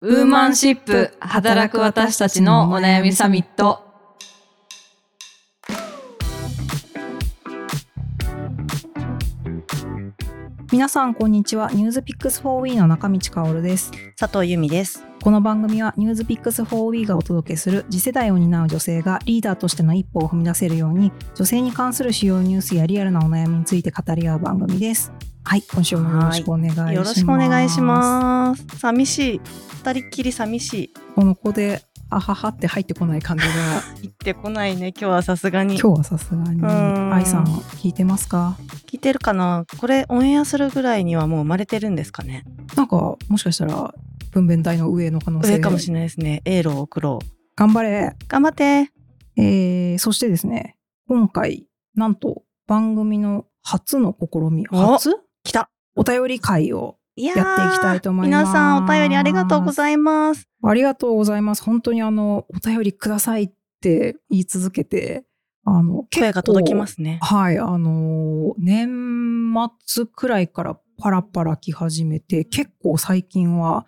ウーマンシップ働く私たちのお悩みサミット。皆さんこんにちはニュースピックス 4We の中道香です佐藤由美です。この番組はニュースピックス 4We がお届けする次世代を担う女性がリーダーとしての一歩を踏み出せるように女性に関する主要ニュースやリアルなお悩みについて語り合う番組ですはい今週もよろしくお願いしますよろしくお願いします。寂しい。二人っきり寂しい。この子であははって入ってこない感じが行ってこないね。今日はさすがに。今日はさすがにん愛さん聞いてますか？聞いてるかな？これオンエアするぐらいにはもう生まれてるんですかねなんかもしかしたら分娩台の上の可能性上かもしれないですね。エールを送ろう。頑張れ頑張って。えーそしてですね、今回、なんと番組の初の試み、お初？来た。お便り会をいやっていきたいと思います皆さんお便りありがとうございます。ありがとうございます。本当にあの、お便りくださいって言い続けて、あの、声が届きますね。はい、あの、年末くらいからパラパラ来始めて、結構最近は、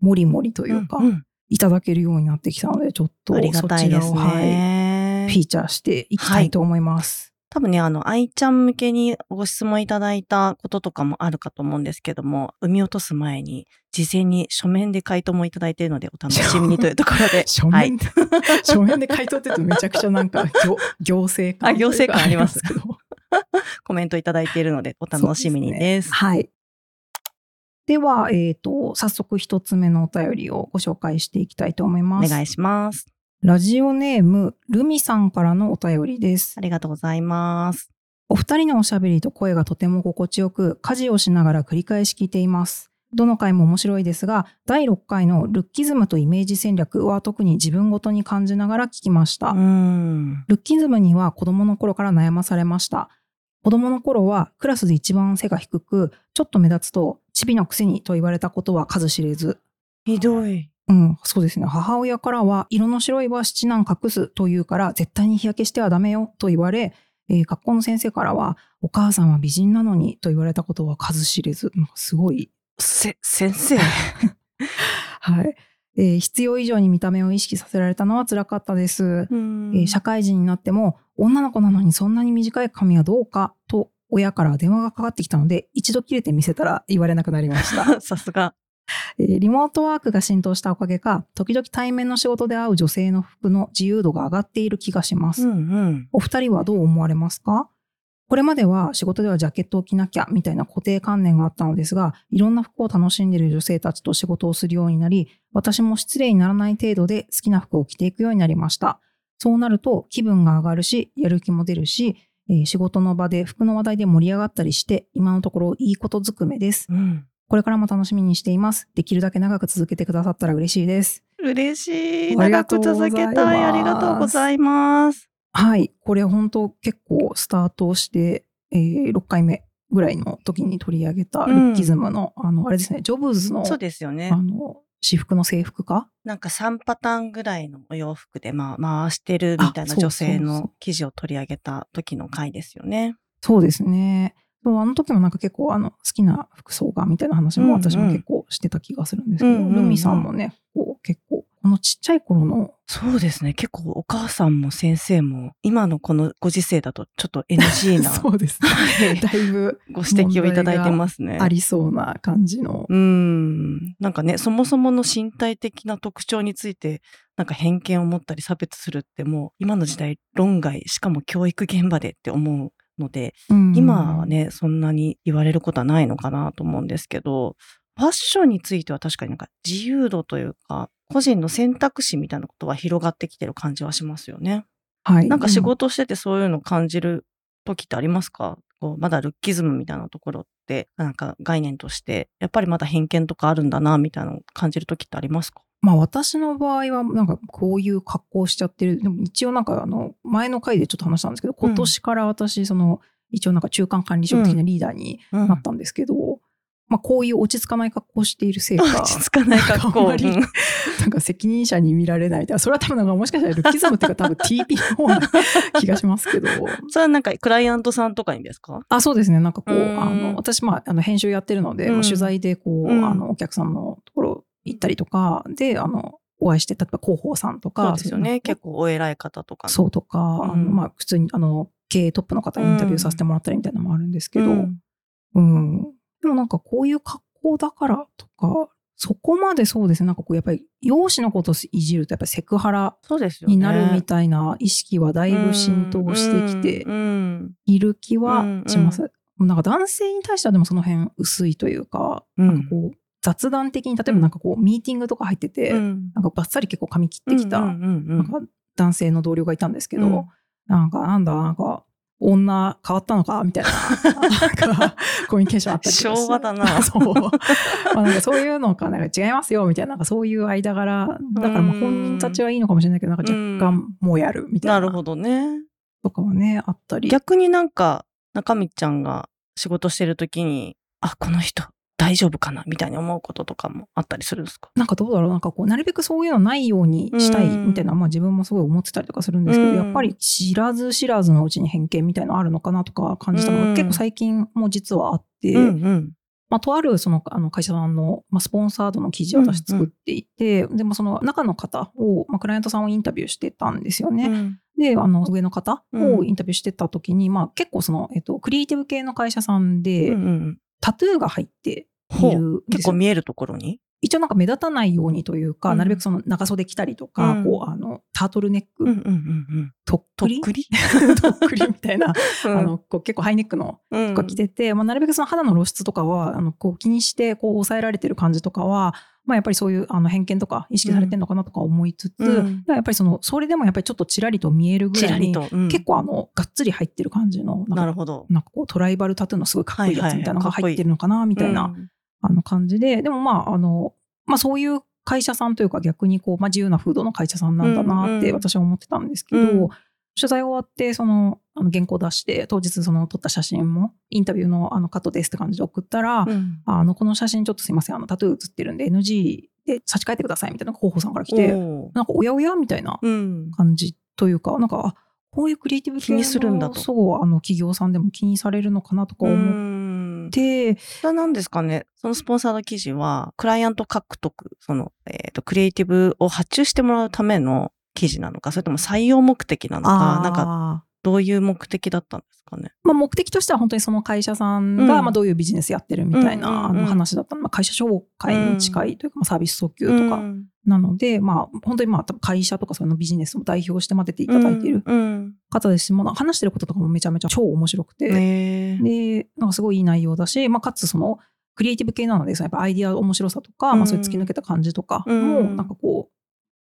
もりもりというか、んんいただけるようになってきたので、ちょっとありがそちらを、はい、ね。フィーチャーしていきたいと思います。多分ね、あの、愛ちゃん向けにご質問いただいたこととかもあるかと思うんですけども、産み落とす前に、事前に書面で回答もいただいているので、お楽しみにというところで。書面、はい。書面で回答って言うとめちゃくちゃなんか行 行政感あ行政感ありますけどコメントいただいているので、お楽しみにです。はい。では、えっ、と、早速一つ目のお便りをご紹介していきたいと思いおます。願いします。ラジオネーム、ルミさんからのお便りですあ。りがとうございます。お二人のおしゃべりと声がとても心地よく、家事をしながら繰り返し聞いています。どの回も面白いですが、第6回のルッキズムとイメージ戦略は特に自分ごとに感じながら聞きました。ルッキズムには子供の頃から悩まされました。子供の頃はクラスで一番背が低く、ちょっと目立つと、チビのくせにと言われたことは数知れず。ひどい。うん、そうですね。母親からは、色の白いは七難隠すと言うから、絶対に日焼けしてはダメよと言われ、えー学校の先生からは、お母さんは美人なのにと言われたことは数知れず。すごいせ、先生？はい。えー必要以上に見た目を意識させられたのは辛かったです。えー社会人になっても女の子なのにそんなに短い髪はどうかと親から電話がかかってきたので一度切れてみせたら言われなくなりました、さすが。えーリモートワークが浸透したおかげか時々対面の仕事で会う女性の服の自由度が上がっている気がします、うんうん。お二人はどう思われますか？これまでは仕事ではジャケットを着なきゃみたいな固定観念があったのですが、いろんな服を楽しんでいる女性たちと仕事をするようになり、私も失礼にならない程度で好きな服を着ていくようになりました。そうなると気分が上がるし、やる気も出るし、えー仕事の場で服の話題で盛り上がったりして、今のところいいことずくめです。うん。これからも楽しみにしています。できるだけ長く続けてくださったら嬉しいです。嬉しい。長く続けたい。ありがとうございます。はい。これ本当結構スタートして、えー6回目ぐらいの時に取り上げたルッキズムの、あの、あれですね、ジョブズの、そうですよねあ。の、私服の制服か？なんか3パターンぐらいのお洋服で、まあ、回してるみたいな女性の記事を取り上げた時の回ですよね。そうですね。そうあの時もなんか結構あの好きな服装がみたいな話も私も結構してた気がするんですけど、うんうんうんルミさんもね、こう結構、このちっちゃい頃の、そうですね。結構お母さんも先生も、今のこのご時世だとちょっと NG な そうですね。はいだいぶご指摘をいただいてますね。ありそうな感じの。うーん。なんかね、そもそもの身体的な特徴について、なんか偏見を持ったり差別するってもう、今の時代論外、しかも教育現場でって思うので、うん今は、ね、そんなに言われることはないのかなと思うんですけど、ファッションについては確かになんか自由度というか、個人の選択肢みたいなことは広がってきてる感じはしますよね。はい。なんか仕事しててそういうの感じる時ってありますか？こうまだルッキズムみたいなところって、なんか概念として、やっぱりまだ偏見とかあるんだな、みたいなのを感じる時ってありますか？まあ私の場合はなんかこういう格好しちゃってる。でも一応なんかあの前の回でちょっと話したんですけど、今年から私その一応なんか中間管理職的なリーダーにうんなったんですけど、まあこういう落ち着かない格好をしているせいか、落ち着かない格好。あんまりうんなんか責任者に見られないみたいな。それは多分なんかもしかしたらルッキズムっていうか多分 TP の方な 気がしますけど。それはなんかクライアントさんとかにですか？あ、そうですね。なんかこう、うんあの、私、まあ、あの、編集やってるので、取材でこう、うんあの、お客さんのところ行ったりとかで、あの、お会いして、例えば広報さんとか、そうですよね。結構お偉い方とかの。そうとか、あのうんまあ、普通に、あの、経営トップの方にインタビューさせてもらったりみたいなのもあるんですけど、うんうん。でもなんかこういう格好だからとか、そこまでそうですね。なんかこうやっぱり容姿のことをいじるとやっぱりセクハラ。になるみたいな意識はだいぶ浸透してきている気はします。なんか男性に対してはでもその辺薄いというか、うんなんかこう雑談的に例えばなんかこうミーティングとか入ってて、うんなんかバッサリ結構髪切ってきた、男性の同僚がいたんですけど、うんなんかなんだなんか女変わったのかみたいななんかコミュニケーションあったりとか昭和だな そう。まあなんかそういうのか、なんか違いますよみたいな、なんかそういう間柄、だからまあ本人たちはいいのかもしれないけど、なんか若干もやるみたいな。なるほどね。とかはね、あったり。逆になんか、中道ちゃんが仕事してる時に、あ、この人大丈夫かなみたいに思うこととかもあったりするんですか？なんかどうだろう。なんかこう、なるべくそういうのないようにしたいみたいな、まあ自分もすごい思ってたりとかするんですけど、うん。やっぱり知らず知らずのうちに偏見みたいなのあるのかなとか感じたのが、うん。結構最近も実はあって、うんうん。まあ、とあるそのあの会社さんの、まあ、スポンサードの記事を私作っていて、でもその中の方を、まあ、クライアントさんをインタビューしてたんですよね。うん。で、あの上の方うんをインタビューしてた時に、まあ結構その、えっと、クリエイティブ系の会社さんで、うんうん。タトゥーが入って。結構見えるところに？一応なんか目立たないようにというか、うん。なるべくその長袖着たりとか、うん。こう、あの、タートルネック、うんうんうんうん。とっくり？とっくり？みたいな、うん。あの、こう結構ハイネックのうん。が着てて、まあ、なるべくその肌の露出とかは、あの、こう気にして、こう抑えられてる感じとかは、まあやっぱりそういうあの偏見とか意識されてるのかなとか思いつつ、うん。やっぱりその、それでもやっぱりちょっとちらりと見えるぐらいに、結構あの、がっつり入ってる感じの、なるほど。なんかこうトライバルタトゥーのすごいかっこいいやつみたいなのがはいはい入ってるのかな、みたいな、うんあの感じで、でもまあ、あの、まあそういう会社さんというか逆にこう、まあ自由な風土の会社さんなんだなっうんうんて私は思ってたんですけど、うん。取材終わって、その、あの原稿出して、当日その撮った写真も、インタビューのあのカットですって感じで送ったら、うん。あの、この写真ちょっとすいません、あの、タトゥー写ってるんで NG で差し替えてくださいみたいな候補さんから来て、なんかおやおや？みたいなうん。感じというか、なんか、あこういうクリエイティブ系気にするんだと。そう、あの、企業さんでも気にされるのかなとか思っうんて、それは何ですかね？そのスポンサーの記事は、クライアント獲得、その、えっ、と、クリエイティブを発注してもらうための記事なのか、それとも採用目的なのか、なんか、か、どういう目的だったんですかね？まあ、目的としては本当にその会社さんが、うん。まあ、どういうビジネスやってるみたいな、あの話だったの、まあ、会社紹介に近いというか、まあ、サービス訴求とかうん。なので、まあ、本当にまあ、多分会社とかそのビジネスを代表してまてていただいているうん方ですし、もう話してることとかもめちゃめちゃ超面白くて、で、なんかすごいいい内容だし、まあ、かつその、クリエイティブ系なので、そのやっぱアイディア面白さとか、うん。まあ、そういう突き抜けた感じとかも、うん。なんかこう、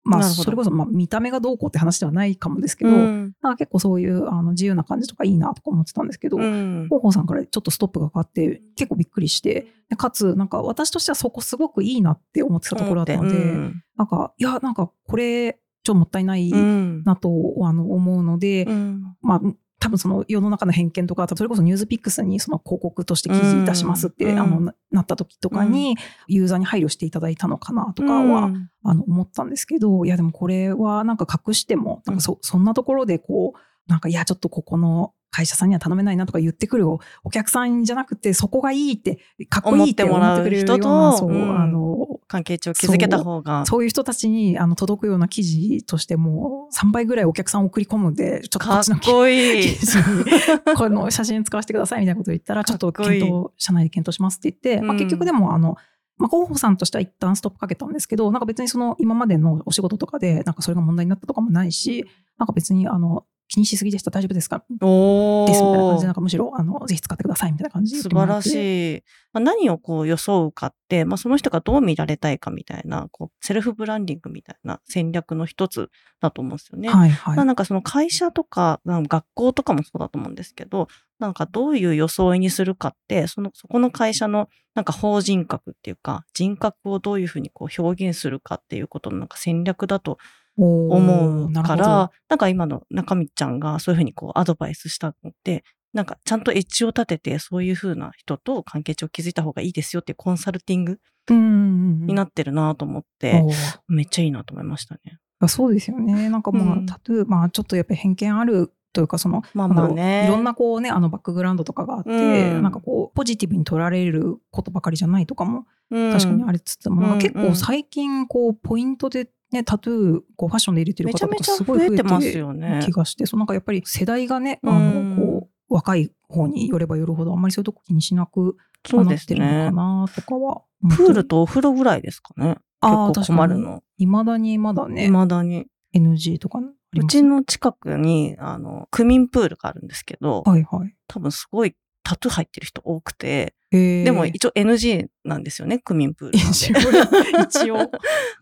まあ、それこそ、まあ、見た目がどうこうって話ではないかもですけど、うん。なんか結構そういうあの自由な感じとかいいなとか思ってたんですけど、うん。広報さんからちょっとストップがかかって、結構びっくりして、でかつ、なんか私としてはそこすごくいいなって思ってたところだったので、うん。なんか、いや、なんかこれ、ちょっともったいないうん。なと、あの思うので、うん。まあ、多分その世の中の偏見とか、それこそニュースピックスにその広告として記事出しますって、うんあのななった時とかに、ユーザーに配慮していただいたのかなとかは、うん。あの思ったんですけど、いやでもこれはなんか隠しても、なんかそそんなところでこう、なんかいやちょっとここの会社さんには頼めないなとか言ってくるおお客さんじゃなくて、そこがいいって、かっこいいって思ってくれる人とうんあの、関係値を築けた方が。そう。いう人たちにあの届くような記事としても、3倍ぐらいお客さんを送り込むんで、ちょっとこかっっちの記事に、この写真使わせてくださいみたいなことを言ったら、ちょっと検討、社内で検討しますって言って、まあ、うん結局でも、あの、まあ、広報さんとしては一旦ストップかけたんですけど、なんか別にその今までのお仕事とかで、なんかそれが問題になったとかもないし、なんか別にあの、気にしすぎでした大丈夫ですか？おですみたいな感じで、ーなんかむしろ、あの、ぜひ使ってくださいみたいな感じで素。晴らしい。まあ、何をこう装うかって、まあ、その人がどう見られたいかみたいな、こうセルフブランディングみたいな戦略の一つだと思うんですよね。はいはい。まあなんかその会社とか、学校とかもそうだと思うんですけど、なんかどういう装いにするかって、その、そこの会社のなんか法人格っていうか、人格をどういうふうにこう表現するかっていうことのなんか戦略だと思うから、なんか今の中道ちゃんがそういうふうにこうアドバイスしたのって、なんかちゃんとエッジを立てて、そういうふうな人と関係値を築いた方がいいですよっていうコンサルティングになってるなと思って、めっちゃいいなと思いましたね。あそうですよね。なんかまあ、うん。タトゥー、まあちょっとやっぱり偏見あるというか、その、まあまあね。いろんなこうね、あのバックグラウンドとかがあって、うん。なんかこう、ポジティブに取られることばかりじゃないとかもうん、確かにありつつも、うんうん。構最近こう、ポイントでね、タトゥー、こう、ファッションで入れてる方とかめちゃめちゃすごい増えてますよね気がして、そうなんかやっぱり世代がね、あうんの、こう、若い方によればよるほど、あんまりそういうとこ気にしなくそうですなってるのかね。なとかは思ってる。プールとお風呂ぐらいですかね。結構困るの。いまだにまだね、未だに。NG とかありますうちの近くに、あの、区民プールがあるんですけど、はいはい。多分すごいタトゥー入ってる人多くて、えーでも一応 NG なんですよね、区民プール。一応 一応。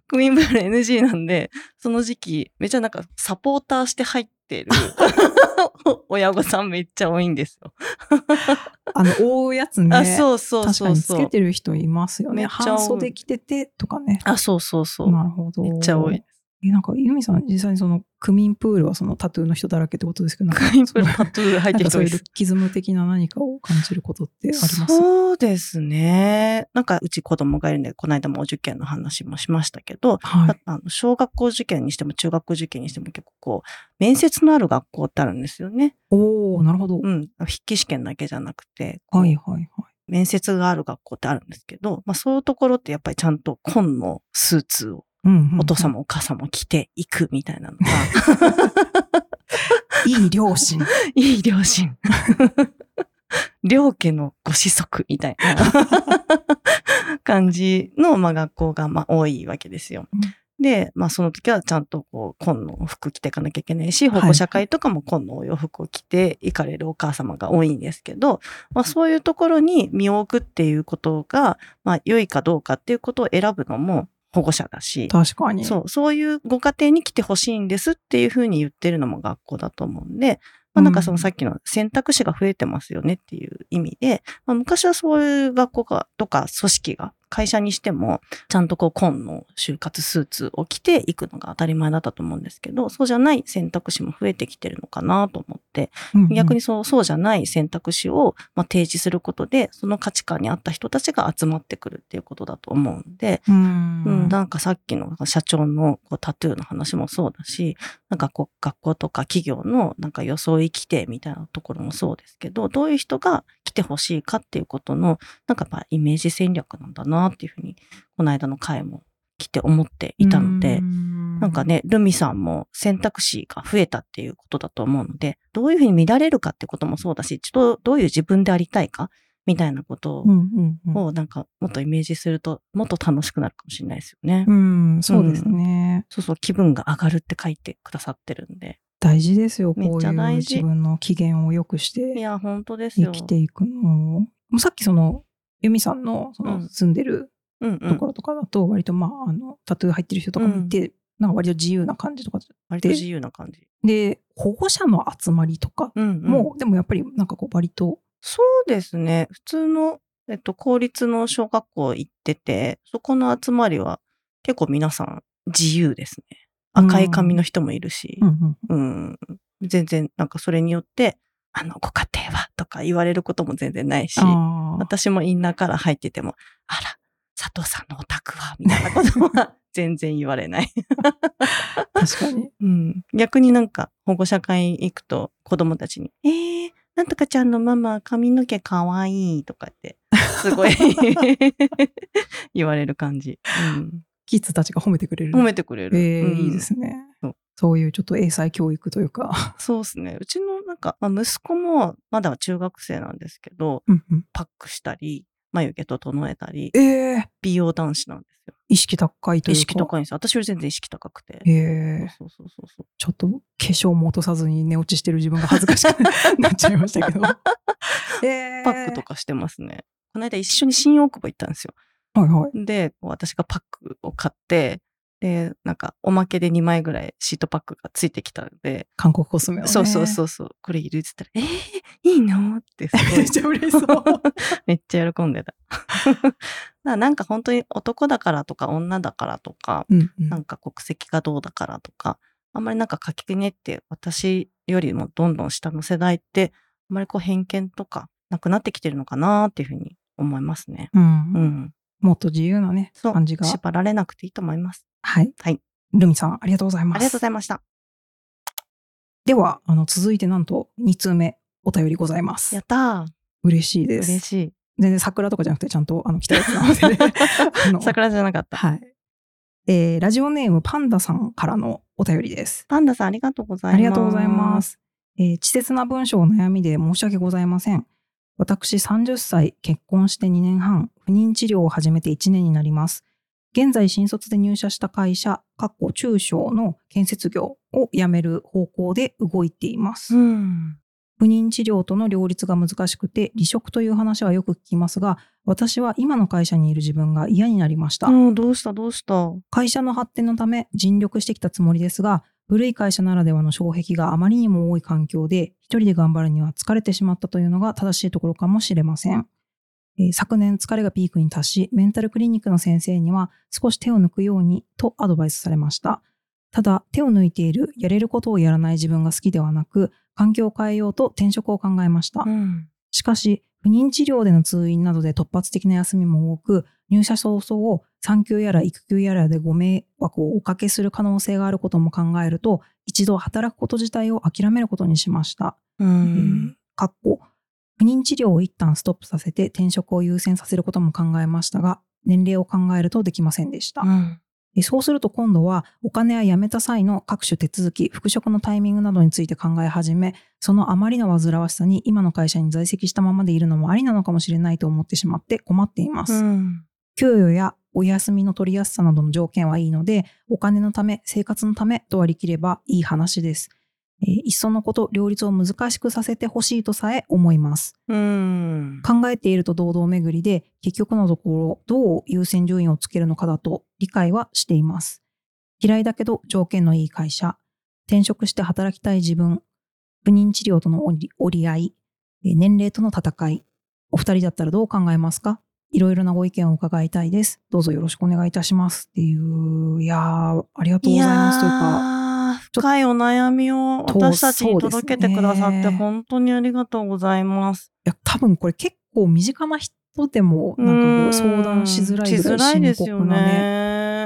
区民プール NG なんで、その時期、めちゃなんかサポーターして入ってる 親御さんめっちゃ多いんですよ。あの、覆うやつね。あ、そうそうそうそう。けてる人いますよね。半袖着ててとかね。あ、そうそうそう。なるほど。めっちゃ多い。え、なんか、ユミさん、実際にその、区民プールはそのタトゥーの人だらけってことですけど、なんか区民プールタトゥー入ってる人多いですなんかそういうルッ。キズム的な何かを感じることってあります？そうですね。なんかうち子供がいるんで、この間もお受験の話もしましたけど、はい。あの小学校受験にしても中学校受験にしても結構こう、面接のある学校ってあるんですよね。おー、なるほど。うん。筆記試験だけじゃなくて、はいはいはい。面接がある学校ってあるんですけど、まあそういうところってやっぱりちゃんと紺のスーツをうんうんうんお父様お母様も着ていくみたいなのが、いい両親。いい両親。両家のご子息みたいな感じの、まあ、学校がまあ多いわけですよ。うんで、まあその時はちゃんとこう、紺の服着ていかなきゃいけないし、保護者会とかも紺のお洋服を着て行かれるお母様が多いんですけど、まあそういうところに身を置くっていうことが、まあ良いかどうかっていうことを選ぶのも保護者だし、確かに。そう、そういうご家庭に来てほしいんですっていうふうに言ってるのも学校だと思うんで、まあなんかそのさっきの選択肢が増えてますよねっていう意味で、まあ昔はそういう学校がとか組織が会社にしても、ちゃんとこう紺の就活スーツを着ていくのが当たり前だったと思うんですけど、そうじゃない選択肢も増えてきてるのかなと思って、うんうん。逆にそうそうじゃない選択肢を、まあ、提示することで、その価値観に合った人たちが集まってくるっていうことだと思うんで、うん。うん、なんかさっきの社長のこうタトゥーの話もそうだし、なんかこう学校とか企業のなんか装い規定みたいなところもそうですけど、どういう人が来てほしいかっていうことの、なんかやっぱイメージ戦略なんだなっていうふうに、この間の回も来て思っていたので、うん。なんかね、ルミさんも選択肢が増えたっていうことだと思うので、どういうふうに乱れるかってこともそうだし、ちょっとどういう自分でありたいかみたいなことうんうんうんをなんかもっとイメージすると、もっと楽しくなるかもしれないですよね。うん、そうですね。そうそう、気分が上がるって書いてくださってるんで。大事ですよ、こういう自分の機嫌を良くしいてや、本当です生よ。きていくのを。もうさっきその、ユミさんのそうのん住んでるうんうん。ところとかだと、割とまあ、あの、タトゥー入ってる人とかもいて、なんか割と自由な感じとか割と自由な感じ。で、保護者の集まりとかうん、うん。も、でもやっぱりなんかこう割と、そうですね。普通の、えっと、公立の小学校行ってて、そこの集まりは結構皆さん自由ですね。赤い髪の人もいるし、うんうんうん。全然、なんかそれによって、あの、ご家庭はとか言われることも全然ないし、私もインナーから入ってても、あら、佐藤さんのお宅は、みたいなことは 全然言われない。確かに。うん。逆になんか保護者会行くと子供たちに、えー、なんとかちゃんのママ髪の毛かわいいとかって、すごい 言われる感じ。うん。キッズたちが褒めてくれる。褒めてくれる。えーうんいいですねそう。そういうちょっと英才教育というか。そうですね。うちのなんか、まあ、息子もまだ中学生なんですけど、うんうんパックしたり、眉毛整えたり、えー美容男子なんですよ。意識高いというか。意識高いんですよ。私より全然意識高くて。えーそうそうそうそう。ちょっと化粧も落とさずに寝落ちしてる自分が恥ずかしく なっちゃいましたけど。えーパックとかしてますね。この間一緒に新大久保行ったんですよ。はいはい。で、私がパックを買って、で、なんかおまけで2枚ぐらいシートパックがついてきたので、韓国コスメをね。そうそうそうそう、これいるって言ったら、えー、いいの？ってすごい めっちゃ嬉しそう。めっちゃ喜んでた。だなんか本当に男だからとか女だからとか、うんうんなんか国籍がどうだからとか、あんまりなんか書きねって私よりもどんどん下の世代って、あんまりこう偏見とかなくなってきてるのかなっていうふうに思いますね。うんうん。もっと自由なね。感じが。縛られなくていいと思います。はい。はい。ルミさん、ありがとうございます。ありがとうございました。では、あの、続いてなんと2通目お便りございますや。ったー。嬉しいです。嬉しい。全然桜とかじゃなくてちゃんとあの来たやつなので、ね、あの桜じゃなかった。はい。えーラジオネームパンダさんからのお便りです。パンダさんありがとうございます。ありがとうございま。す。えー稚拙な文章を悩みで申し訳ございません。私30歳、結婚して2年半、不妊治療を始めて1年になります。現在新卒で入社した会社、かっこ中小の建設業を辞める方向で動いています。うん。不妊治療との両立が難しくて離職という話はよく聞きますが私は今の会社にいる自分が嫌になりました、うん、どうしたどうした？会社の発展のため尽力してきたつもりですが古い会社ならではの障壁があまりにも多い環境で一人で頑張るには疲れてしまったというのが正しいところかもしれません、えー昨年疲れがピークに達しメンタルクリニックの先生には少し手を抜くようにとアドバイスされましたただ手を抜いているやれることをやらない自分が好きではなく環境を変えようと転職を考えました、うん。しかし、不妊治療での通院などで突発的な休みも多く、入社早々、産休やら育休やらでご迷惑をおかけする可能性があることも考えると、一度働くこと自体を諦めることにしました。うえーん。かっこ不妊治療を一旦ストップさせて転職を優先させることも考えましたが、年齢を考えるとできませんでした。うん。えそうすると今度はお金や辞めた際の各種手続き、復職のタイミングなどについて考え始め、そのあまりの煩わしさに今の会社に在籍したままでいるのもありなのかもしれないと思ってしまって困っています。うん。給与やお休みの取りやすさなどの条件はいいので、お金のため、生活のためと割り切ればいい話です。えーいっそのこと両立を難しくさせてほしいとさえ思います。うん。考えていると堂々巡りで結局のところどう優先順位をつけるのかだと理解はしています。嫌いだけど条件のいい会社、転職して働きたい自分、不妊治療との折り合い、えー年齢との戦い、お二人だったらどう考えますか？いろいろなご意見を伺いたいです。どうぞよろしくお願いいたします。っていう、いやー、ありがとうございます。というか、深いお悩みをと私たちに届けてくださって本当にありがとうございます。いや、多分これ結構身近な人でも、なんかこう相談しづらいぐらいしづらい深ですよ刻なね、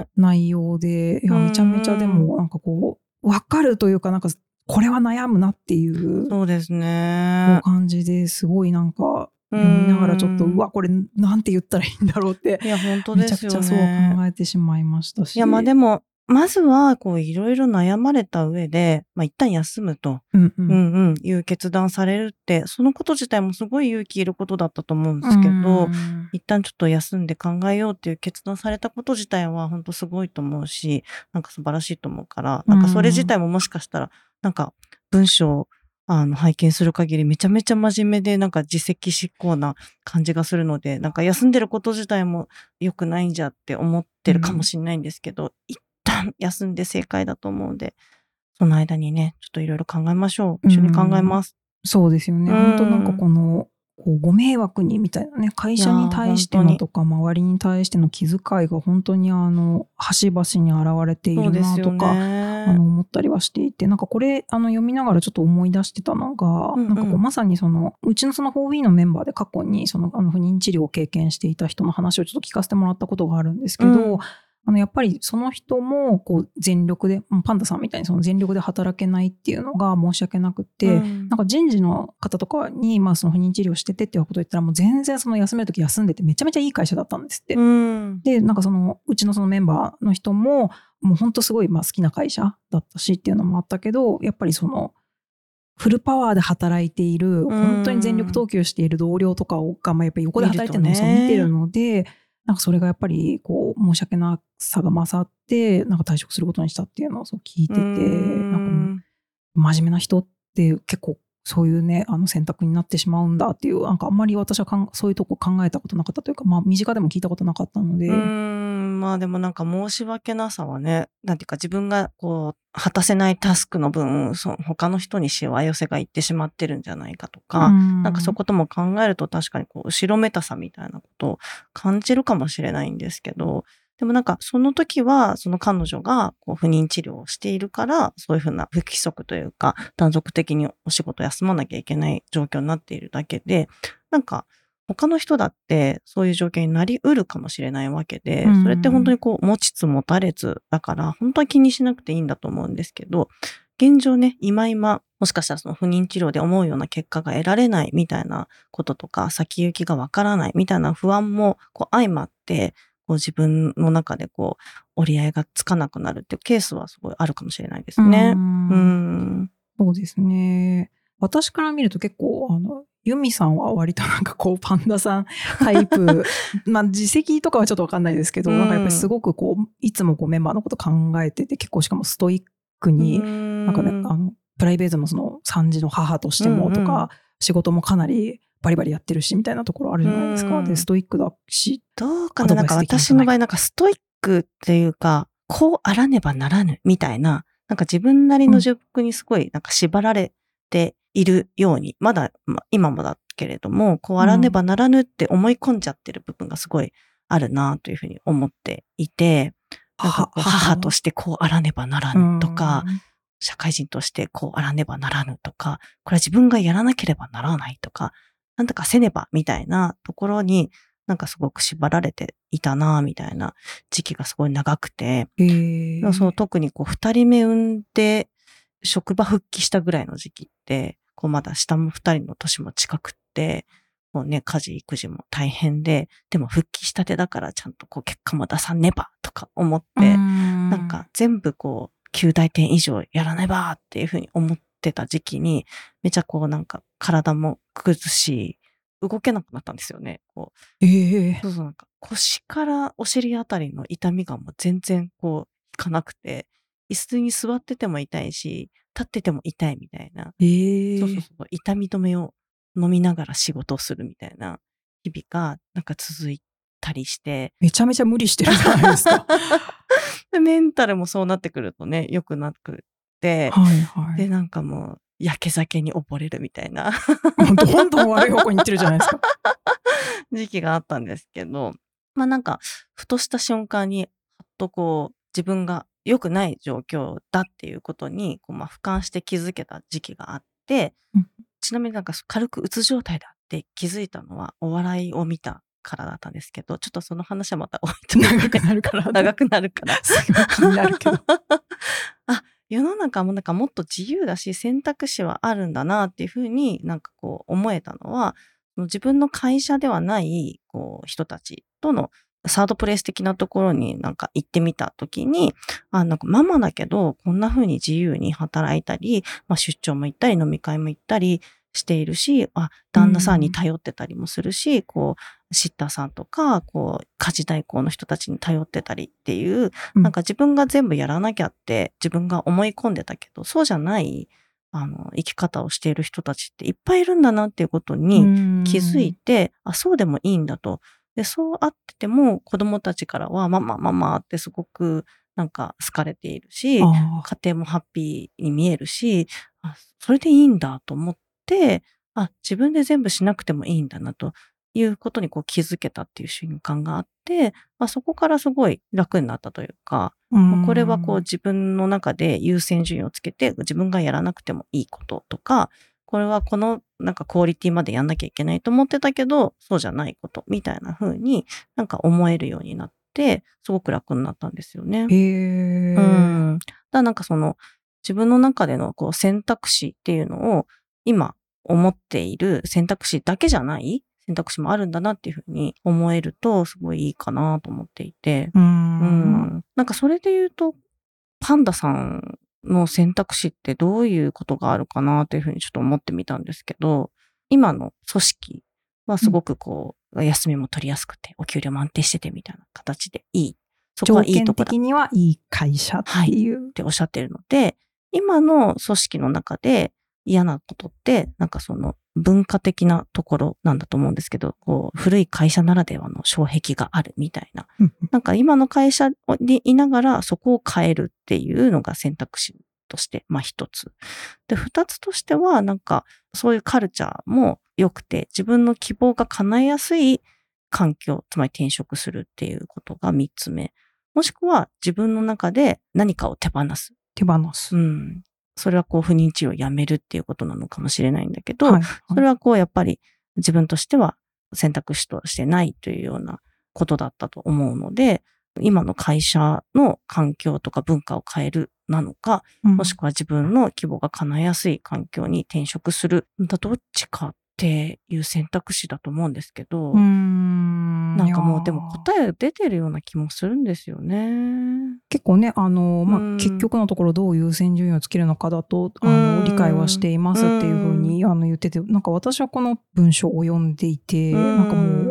ね。内容で、いや、うんめちゃめちゃでも、なんかこう、わかるというか、なんか、これは悩むなっていうそうですね。感じですごいなんか、読みながらちょっと、うわ、これなんて言ったらいいんだろうって、いや、本当めですよね。ちゃくちゃそう考えてしまいましたし。いや、まあでも、まずは、こう、いろいろ悩まれた上で、まあ一旦休むと、うんう。うんんうん、いう決断されるって、そのこと自体もすごい勇気いることだったと思うんですけど、うん。一旦ちょっと休んで考えようっていう決断されたこと自体は本当すごいと思うし、なんか素晴らしいと思うから、なんかそれ自体ももしかしたら、なんか文章をあの拝見する限りめちゃめちゃ真面目でなんか自責執行な感じがするので、なんか休んでること自体も良くないんじゃって思ってるかもしれないんですけど、一旦 休んで正解だと思うんで、その間にね、ちょっといろいろ考えましょう。一緒に考えます。そうですよね。うん本当なんかこの、こうご迷惑にみたいなね、会社に対してのとか、周りに対しての気遣いが本当にあの、端々に現れているなとか、ね。あの思ったりはしていてなんかこれあの読みながらちょっと思い出してたのが、うんうんなんかこうまさにそのうちのその 4B のメンバーで過去にそのあの不妊治療を経験していた人の話をちょっと聞かせてもらったことがあるんですけど、うんあのやっぱりその人もこう全力でうんパンダさんみたいにその全力で働けないっていうのが申し訳なくって、うんなんか人事の方とかに、まあ、その不妊治療しててっていうことを言ったらもう全然その休める時休んでてめちゃめちゃいい会社だったんですって。うん。で、なんかその、うちのそのメンバーの人も、もう本当すごいまあ好きな会社だったしっていうのもあったけど、やっぱりその、フルパワーで働いている、本当に全力投球している同僚とかをが、まあ、やっぱり横で働いてるのを見てるので、なんかそれがやっぱりこう申し訳なさが勝って、なんか退職することにしたっていうのをそう聞いてて、うん。なんか真面目な人って結構そういうね、あの選択になってしまうんだっていう、なんかあんまり私はかんそういうとこ考えたことなかったというか、まあ身近でも聞いたことなかったので、うーん、まあでもなんか申し訳なさはね、なんていうか自分がこう、果たせないタスクの分、そ他の人にしわ寄せがいってしまってるんじゃないかとか、ななんかそことも考えると確かにこう、後ろめたさみたいなことを感じるかもしれないんですけど、でもなんかその時は、その彼女がこう不妊治療をしているから、そういうふうな不規則というか、断続的にお仕事休まなきゃいけない状況になっているだけで、なんか他の人だってそういう状況になりうるかもしれないわけで、うん。それって本当にこう持ちつ持たれつだから、本当は気にしなくていいんだと思うんですけど、現状ね、今今、もしかしたらその不妊治療で思うような結果が得られないみたいなこととか、先行きがわからないみたいな不安もこう相まって、こう自分の中でこう折り合いがつかなくなるっていうケースはすごいあるかもしれないですね。うんうん。そうですね。私から見ると結構、あの、ユミさんは割となんかこう、パンダさんタイプ、まあ、自責とかはちょっとわかんないですけど、うんなんかやっぱりすごくこう、いつもこうメンバーのこと考えてて、結構しかもストイックに、ななんかね、あの、プライベートのその3児の母としてもとか、うんうん仕事もかなりバリバリやってるし、みたいなところあるじゃないですか。うん。で、ストイックだし、どうかななんか私の場合、なんかストイックっていうか、こうあらねばならぬみたいな、なんか自分なりの塾にすごいなんか縛られているように、まだ、まあ今もだけれども、こうあらねばならぬって思い込んじゃってる部分がすごいあるなというふうに思っていて、母。としてこうあらねばならぬとか、社会人としてこうあらねばならぬとか、これは自分がやらなければならないとか、なんとかせねばみたいなところになんかすごく縛られていたなみたいな時期がすごい長くて、そう特にこう二人目産んで職場復帰したぐらいの時期って、こうまだ下も二人の年も近くって、もうね、家事育児も大変で、でも復帰したてだからちゃんとこう結果も出さねばとか思って、ななんか、全部こう、9大点以上やらねばっていうふうに思ってた時期に、めちゃこうなんか体も崩し、動けなくなったんですよね。こええうそうそうなんか腰からお尻あたりの痛みがもう全然こう、いかなくて、椅子に座ってても痛いし、立ってても痛いみたいな、ええそうそうそう、痛み止めを飲みながら仕事をするみたいな日々がなんか続いたりして、めちゃめちゃ無理してるじゃないですか。でメンタルもそうなってくるとね、良くなくて、はいはい。で、なんかもう、焼け酒に溺れるみたいなどんどん悪い方向に行ってるじゃないですか。時期があったんですけど、まあなんか、ふとした瞬間に、はっとこう、自分が良くない状況だっていうことに、こうまあ俯瞰して気づけた時期があって、うんちなみになんか軽くうつ状態だって気づいたのは、お笑いを見たからだったんですけど、ちょっとその話はまた置いて長くなるから。長くなるから。すごい気になるけど。あ、世の中もなんかもっと自由だし選択肢はあるんだなっていうふうになんかこう思えたのは、自分の会社ではないこう人たちとのサードプレイス的なところになんか行ってみたときに、あ、なんかママだけどこんな風に自由に働いたり、まあ出張も行ったり飲み会も行ったりしているし、あ、旦那さんに頼ってたりもするし、こう、シッターさんとか、こう、家事代行の人たちに頼ってたりっていう、うん。なんか自分が全部やらなきゃって自分が思い込んでたけど、そうじゃない、あの、生き方をしている人たちっていっぱいいるんだなっていうことに気づいて、あ、そうでもいいんだと。で、そうあってても子供たちからは、ママママってすごくなんか好かれているし、あ家庭もハッピーに見えるし、あそれでいいんだと思って、あ、自分で全部しなくてもいいんだなということにこう気づけたっていう瞬間があって、まあ、そこからすごい楽になったというか、ーまあこれはこう自分の中で優先順位をつけて自分がやらなくてもいいこととか、これはこのなんかクオリティまでやんなきゃいけないと思ってたけど、そうじゃないことみたいな風になんか思えるようになって、すごく楽になったんですよね。へえうん。だからなんかその自分の中でのこう選択肢っていうのを今思っている選択肢だけじゃない選択肢もあるんだなっていうふうに思えるとすごいいいかなと思っていて。う。うんん。なんかそれで言うと、パンダさんの選択肢ってどういうことがあるかなというふうにちょっと思ってみたんですけど、今の組織はすごくこう、休みも取りやすくて、お給料も安定しててみたいな形でいい。そこ条はいい件とこだ的にはいい会社っていう。っておっしゃってるので、今の組織の中で嫌なことって、なんかその文化的なところなんだと思うんですけど、こう古い会社ならではの障壁があるみたいな。うんなんか今の会社にいながらそこを変えるっていうのが選択肢として、まあ一つ。で、二つとしては、なんかそういうカルチャーも良くて、自分の希望が叶えやすい環境、つまり転職するっていうことが三つ目。もしくは自分の中で何かを手放す。手放す。うん。それはこう不妊治療をやめるっていうことなのかもしれないんだけど、はいそれはこうやっぱり自分としては選択肢としてないというようなことだったと思うので、今の会社の環境とか文化を変えるなのか、うんもしくは自分の規模が叶えやすい環境に転職する。だどっちかっていう選択肢だと思うんですけど、ん。なんかもいうでも答え出てるような気もするんですよね。結構ね、あの、まあ、うん。結局のところどう優先順位をつけるのかだと、あうん。の、理解はしていますっていうふうに、あの、言ってて、なんか私はこの文章を読んでいて、なんかもう、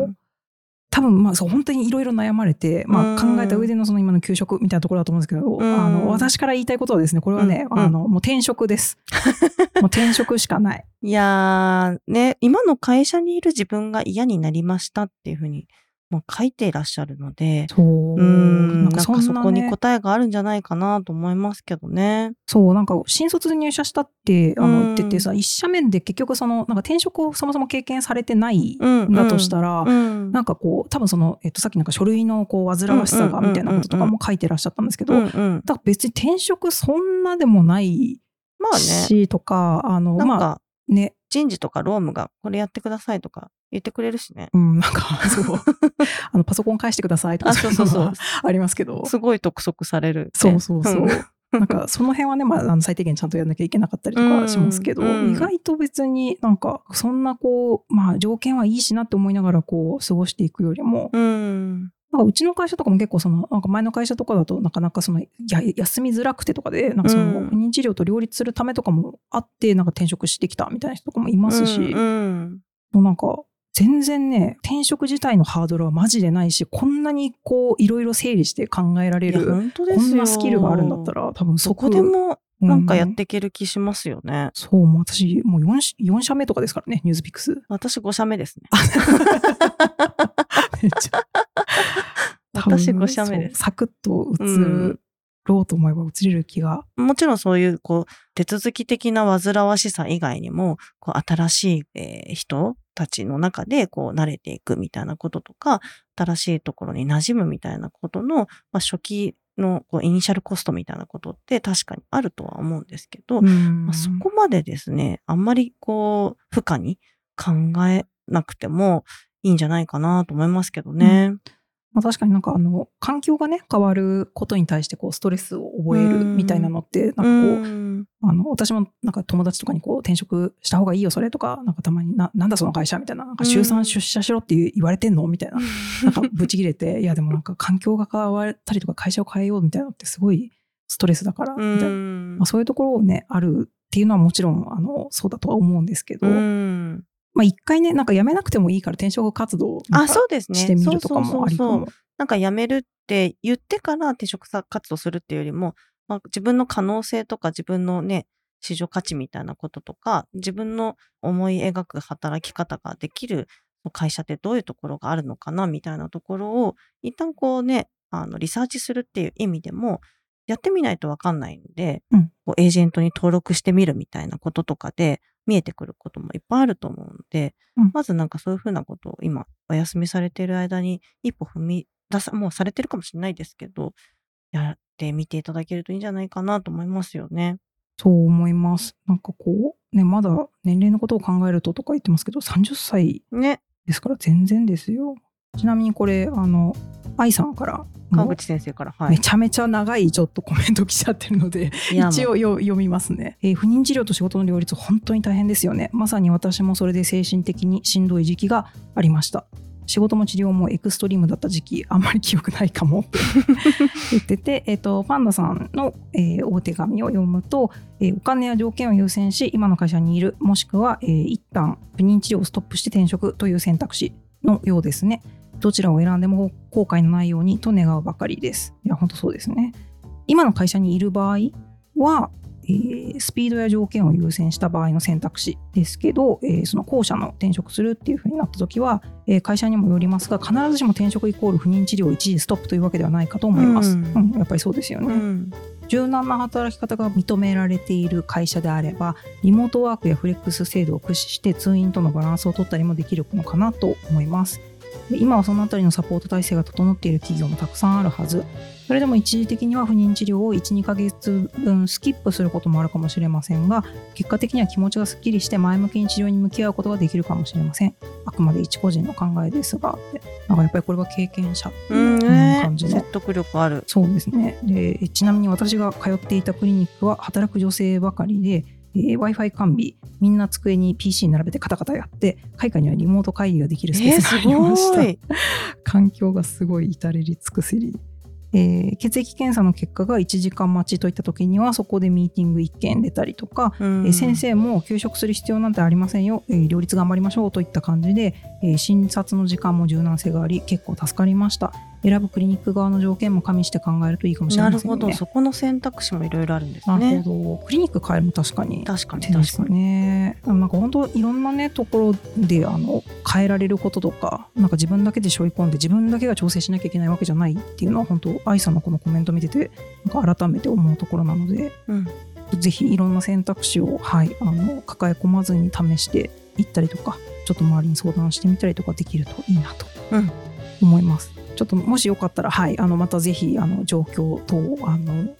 多分、まあ、そう、本当にいろいろ悩まれて、まあ、うん考えた上でのその今の給食みたいなところだと思うんですけど、んあの、私から言いたいことはですね、これはね、うんあの、もう転職です。もう転職しかない。いやー、ね、今の会社にいる自分が嫌になりましたっていうふうに、もう書いていらっしゃるので、そう。うん、なんかそねそこに答えがあるんじゃないかなと思いますけどね。そう、なんか、新卒で入社したって、あうん。の、言っててさ、一社目で結局その、なんか転職をそもそも経験されてないうんん。だとしたら、うん、なんかこう、多分その、えっと、さっきなんか書類のこう、煩わしさがみたいなこととかも書いてらっしゃったんですけど、うんうん、だから別に転職そんなでもないまあね、し、とか、あの、まあ、なんかね、人事とか労務がこれやってくださいとか言ってくれるしね。うん、なんか、そう、あの、パソコン返してくださいとか、あ、そうそうそう。ありますけど、すごい督促される、ね。そうそうそう。んなんか、その辺はね、まあ、あの最低限ちゃんとやんなきゃいけなかったりとかしますけど、うんうん意外と別になんか、そんなこう、まあ、条件はいいしなって思いながら、こう、過ごしていくよりも、うん。なんかうちの会社とかも結構その、なんか前の会社とかだとなかなかその、や休みづらくてとかで、なんかその、うん不妊治療と両立するためとかもあって、なんか転職してきたみたいな人とかもいますし、うんうんもうなんか、全然ね、転職自体のハードルはマジでないし、こんなにこう、いろいろ整理して考えられる、本当ですよ。こんなスキルがあるんだったら、多分そそここでもうなんかやっていける気しますよね。そう、もう私、もう 4, 4社目とかですからね、ニュースピックス。私5社目ですね。めっちゃ。私多分5社目ですサクッと移うんろうと思えば移れる気が。もちろんそういう、こう、手続き的な煩わしさ以外にも、こう、新しい、えー人たちの中で、こう、慣れていくみたいなこととか、新しいところに馴染むみたいなことの、まあ、初期の、こう、イニシャルコストみたいなことって確かにあるとは思うんですけど、うんまあ、そこまでですね、あんまりこう、負荷に考えなくてもいいんじゃないかなと思いますけどね。まあ、確かになんかあの、環境がね、変わることに対してこう、ストレスを覚えるみたいなのって、なんかこう、うんあの、私もなんか友達とかにこう、転職した方がいいよ、それとか、なんかたまにな、なんだその会社みたいな、なんか週うん3出社しろって言われてんのみたいな。なんかブチ切れて、いやでもなんか環境が変わったりとか会社を変えようみたいなのってすごいストレスだから、みたいな。うんまあ、そういうところをね、あるっていうのはもちろん、あの、そうだとは思うんですけど、うんまあ一回ね、なんか辞めなくてもいいから転職活動をなんあ、かそうですね。してみるとかもありかそうそうそうも。なんか辞めるって言ってから転職活動するっていうよりも、まあ、自分の可能性とか自分のね、市場価値みたいなこととか、自分の思い描く働き方ができる会社ってどういうところがあるのかなみたいなところを、一旦こうね、あの、リサーチするっていう意味でも、やってみないとわかんないんで、うんこうエージェントに登録してみるみたいなこととかで見えてくることもいっぱいあると思うので、うんまずなんかそういうふうなことを今お休みされている間に一歩踏み出さ、もうされてるかもしれないですけど、やってみていただけるといいんじゃないかなと思いますよね。そう思います。なんかこう、ね、まだ年齢のことを考えるととか言ってますけど、30歳ね。ですから全然ですよ。ちなみにこれ、あの、愛さんから。も川口先生から。はい。めちゃめちゃ長いちょっとコメント来ちゃってるので、一応よ読みますね、えー不妊治療と仕事の両立本当に大変ですよね。まさに私もそれで精神的にしんどい時期がありました。仕事も治療もエクストリームだった時期あんまり記憶ないかも。っ て言ってて、えっとパンダさんの、えーお手紙を読むと、えーお金や条件を優先し今の会社にいるもしくは、えー一旦不妊治療をストップして転職という選択肢のようですねどちらを選んでも後悔のないようにと願うばかりですいや本当そうですね今の会社にいる場合は、えースピードや条件を優先した場合の選択肢ですけど、えーその後者の転職するっていうふうになった時は、えー会社にもよりますが必ずしも転職イコール不妊治療を一時ストップというわけではないかと思います。ううんんやっぱりそうですよね。うん。柔軟な働き方が認められている会社であればリモートワークやフレックス制度を駆使して通院とのバランスを取ったりもできるのかなと思いますで今はそのあたりのサポート体制が整っている企業もたくさんあるはず。それでも一時的には不妊治療を1、2ヶ月分スキップすることもあるかもしれませんが、結果的には気持ちがすっきりして前向きに治療に向き合うことができるかもしれません。あくまで一個人の考えですが、ってなんかやっぱりこれが経験者っていう感じの説得力ある。そうですねでちなみに私が通っていたクリニックは働く女性ばかりで、えー w i f i 完備みんな机に PC 並べてカタカタやって会議にはリモート会議ができるスペースが ありました、えー。環境がすごい至れり尽くせり、えー血液検査の結果が1時間待ちといった時にはそこでミーティング1件出たりとか、うん。えー先生も休職する必要なんてありませんよ、えー両立頑張りましょうといった感じで、えー診察の時間も柔軟性があり結構助かりました選ぶクリニック側の条件も加味して考えるといいかもしれなるませんねほど、そこの選択肢もいろいろあるんですなるね。ほどクリニック変えるも確かに確かに確かに。ねなんか本当いろんなねところであの変えられることとかなんか自分だけで背負い込んで自分だけが調整しなきゃいけないわけじゃないっていうのは本当愛さんのこのコメント見ててなんか改めて思うところなのでうんぜひいろんな選択肢を、はい、あの抱え込まずに試していったりとかちょっと周りに相談してみたりとかできるといいなとうん思います。ちょっともしよかったら、はい、あのまたぜひあの状況等あの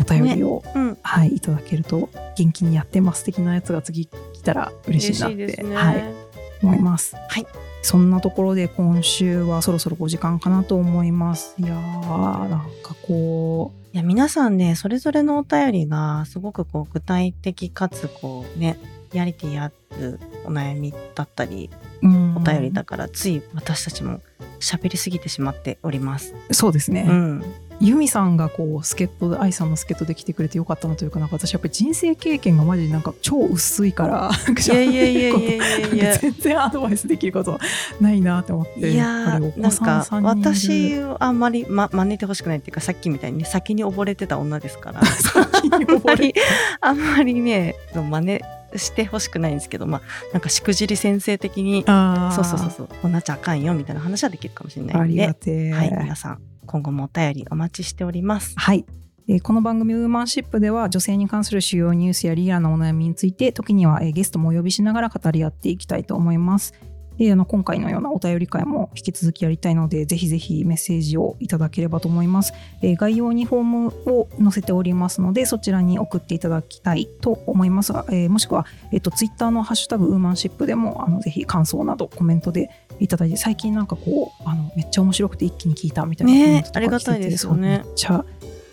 お便りを、うん、はい、いただけると元気にやってます的なやつが次来たら嬉しいなって、ね。はい、思います。はい。そんなところで今週はそろそろお時間かなと思います。いやーなんかこいや皆さんねそれぞれのお便りがすごくこう具体的かつこうねリアリティあるお悩みだったりお便りだからつい私たちも喋りすぎてしまっております。そうですね。うん、ユミさんがこう助っ人で愛さんの助っ人で来てくれてよかったなというかなんか私やっぱり人生経験がマジでなんか超薄いからいやいやいやいやいや全然アドバイスできることないなって思って。いやなんか私をあんまり、ま、真似てほしくないっていうかさっきみたいにね先に溺れてた女ですから。あんまりね真似してほしくないんですけどまあなんかしくじり先生的にそうそうそうそうこんなっちゃあかんよみたいな話はできるかもしれないありんでがてえはい皆さん今後もお便りお待ちしております。はい。えーこの番組ウーマンシップでは女性に関する主要ニュースやリアルなお悩みについて時にはえーゲストもお呼びしながら語り合っていきたいと思います。であの今回のようなお便り会も引き続きやりたいのでぜひぜひメッセージをいただければと思います。えー概要にフォームを載せておりますのでそちらに送っていただきたいと思いますが、えーもしくは、えっとツイッターのハッシュタグウーマンシップでもあのぜひ感想などコメントでいただいて最近なんかこうあのめっちゃ面白くて一気に聞いたみたいなコメントとかねありがたいですよねめっちゃ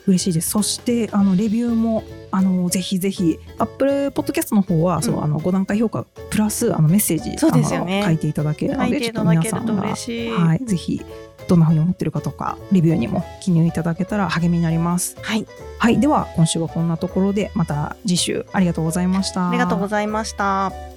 嬉しいです。そしてあのレビューもあのぜひぜひ Apple Podcast の方は、そううんあの5段階評価プラスあのメッセージそうですよね。書いていただけるのでちょったと皆さんが。はい、ぜひどんな風に思ってるかとかレビューにも記入いただけたら励みになります。はい、はいでは今週はこんなところでまた次週ありがとうございました。ありがとうございました。